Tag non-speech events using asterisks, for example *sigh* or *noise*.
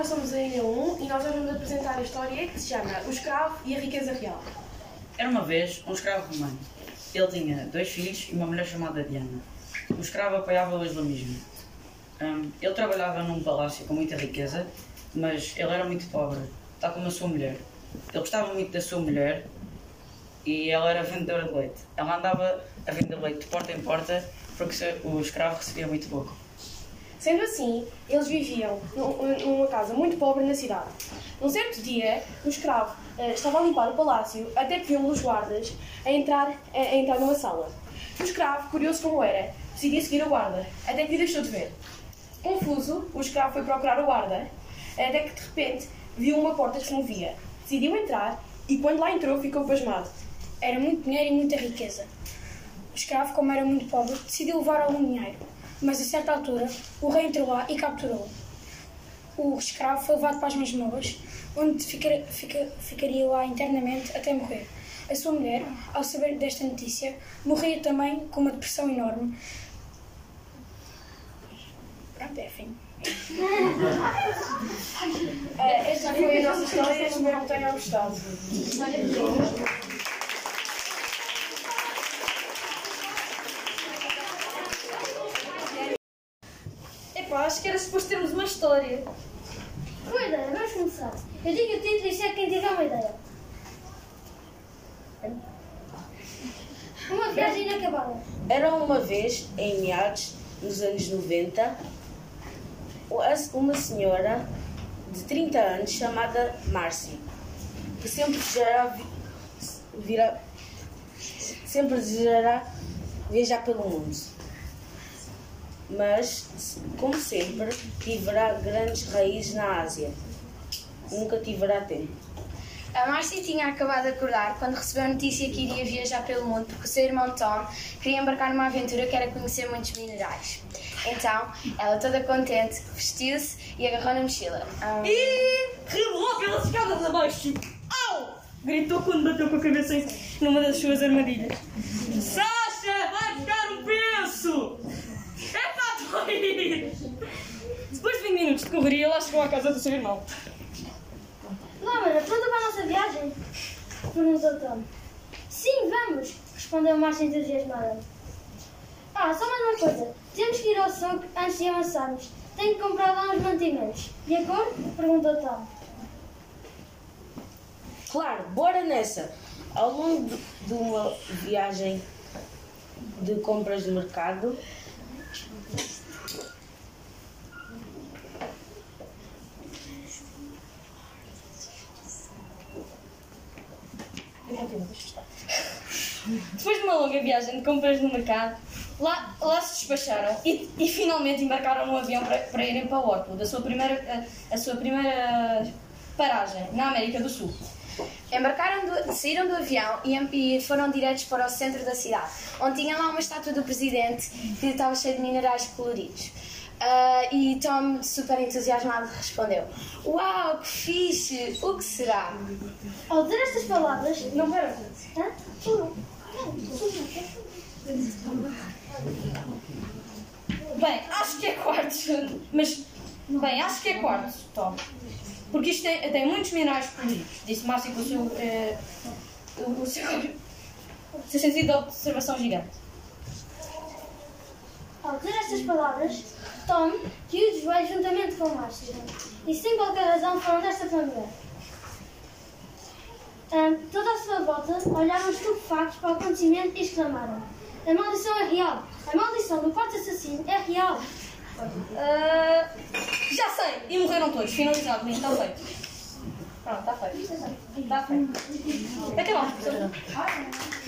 nós somos a Ilha 1 e nós vamos apresentar a história que se chama O Escravo e a Riqueza Real. Era uma vez um escravo romano. Ele tinha dois filhos e uma mulher chamada Diana. O escravo apoiava o islamismo. Hum, ele trabalhava num palácio com muita riqueza, mas ele era muito pobre, tal como a sua mulher. Ele gostava muito da sua mulher e ela era vendedora de leite. Ela andava a vender leite de porta em porta porque o escravo recebia muito pouco. Sendo assim, eles viviam numa casa muito pobre na cidade. Num certo dia, o escravo uh, estava a limpar o palácio até que viu um dos guardas a entrar, a, a entrar numa sala. O escravo, curioso como era, decidiu seguir o guarda, até que deixou de ver. Confuso, o escravo foi procurar o guarda, até que de repente viu uma porta que se movia. Decidiu entrar e quando lá entrou ficou pasmado. Era muito dinheiro e muita riqueza. O escravo, como era muito pobre, decidiu levar algum dinheiro mas a certa altura o rei entrou lá e capturou. O escravo foi levado para as masmorras, onde ficar, fica, ficaria lá internamente até morrer. A sua mulher, ao saber desta notícia, morria também com uma depressão enorme. Pronto, é fim. *laughs* Esta foi a nossa história, espero que tenham gostado. Epá, acho que era suposto termos uma história. Boa ideia, vamos começar. Eu digo o título e se é quem tiver uma ideia. Uma viagem inacabada. Era uma vez, em meados dos anos 90, uma senhora de 30 anos chamada Márcia, que sempre desejará vira, sempre desejará viajar pelo mundo mas, como sempre, tiverá grandes raízes na Ásia. Nunca tiverá tempo. A Marcia tinha acabado de acordar quando recebeu a notícia que iria viajar pelo mundo porque o seu irmão Tom queria embarcar numa aventura que era conhecer muitos minerais. Então, ela toda contente, vestiu-se e agarrou na mochila. Um... E rebolou pelas escadas abaixo. Au! Gritou quando bateu com a cabeça numa das suas armadilhas. Sasha, vai buscar um penso! Depois de 20 minutos de correria, ela chegou à casa do seu irmão. Laura, pronta para a nossa viagem? Perguntou Tom. Sim, vamos, respondeu Márcia entusiasmada. Ah, só mais uma coisa. Temos que ir ao soco antes de avançarmos. Tenho que comprar lá uns mantimentos. De acordo? Perguntou Tom. Claro, bora nessa. Ao longo de uma viagem de compras de mercado, Depois de uma longa viagem de compras no mercado, lá, lá se despacharam e, e finalmente embarcaram no avião para, para irem para Orkwood, a sua primeira, a, a sua primeira paragem na América do Sul. Embarcaram, do, saíram do avião e, e, foram diretos para o centro da cidade, onde tinha lá uma estátua do presidente que estava cheia de minerais coloridos. Uh, e Tom, super entusiasmado, respondeu: Uau, que fixe! O que será? Ao dizer estas palavras, não pera. Hã? Bem, acho que é quartos, mas. Bem, acho que é quartos, Tom. Porque isto tem, tem muitos minerais coloridos, disse Márcio com o seu. Eh, o seu, o seu sentido de observação gigante. Ao dizer estas palavras, Tom caiu de joelhos juntamente com Márcia e sem qualquer razão foram desta família. Um, toda a sua volta olharam estupefactos para o acontecimento e exclamaram: A maldição é real! A maldição do quarto assassino é real! Uh, já sei! E morreram todos, finalizado, está feito. Pronto, está feito. Está feito. Acabamos,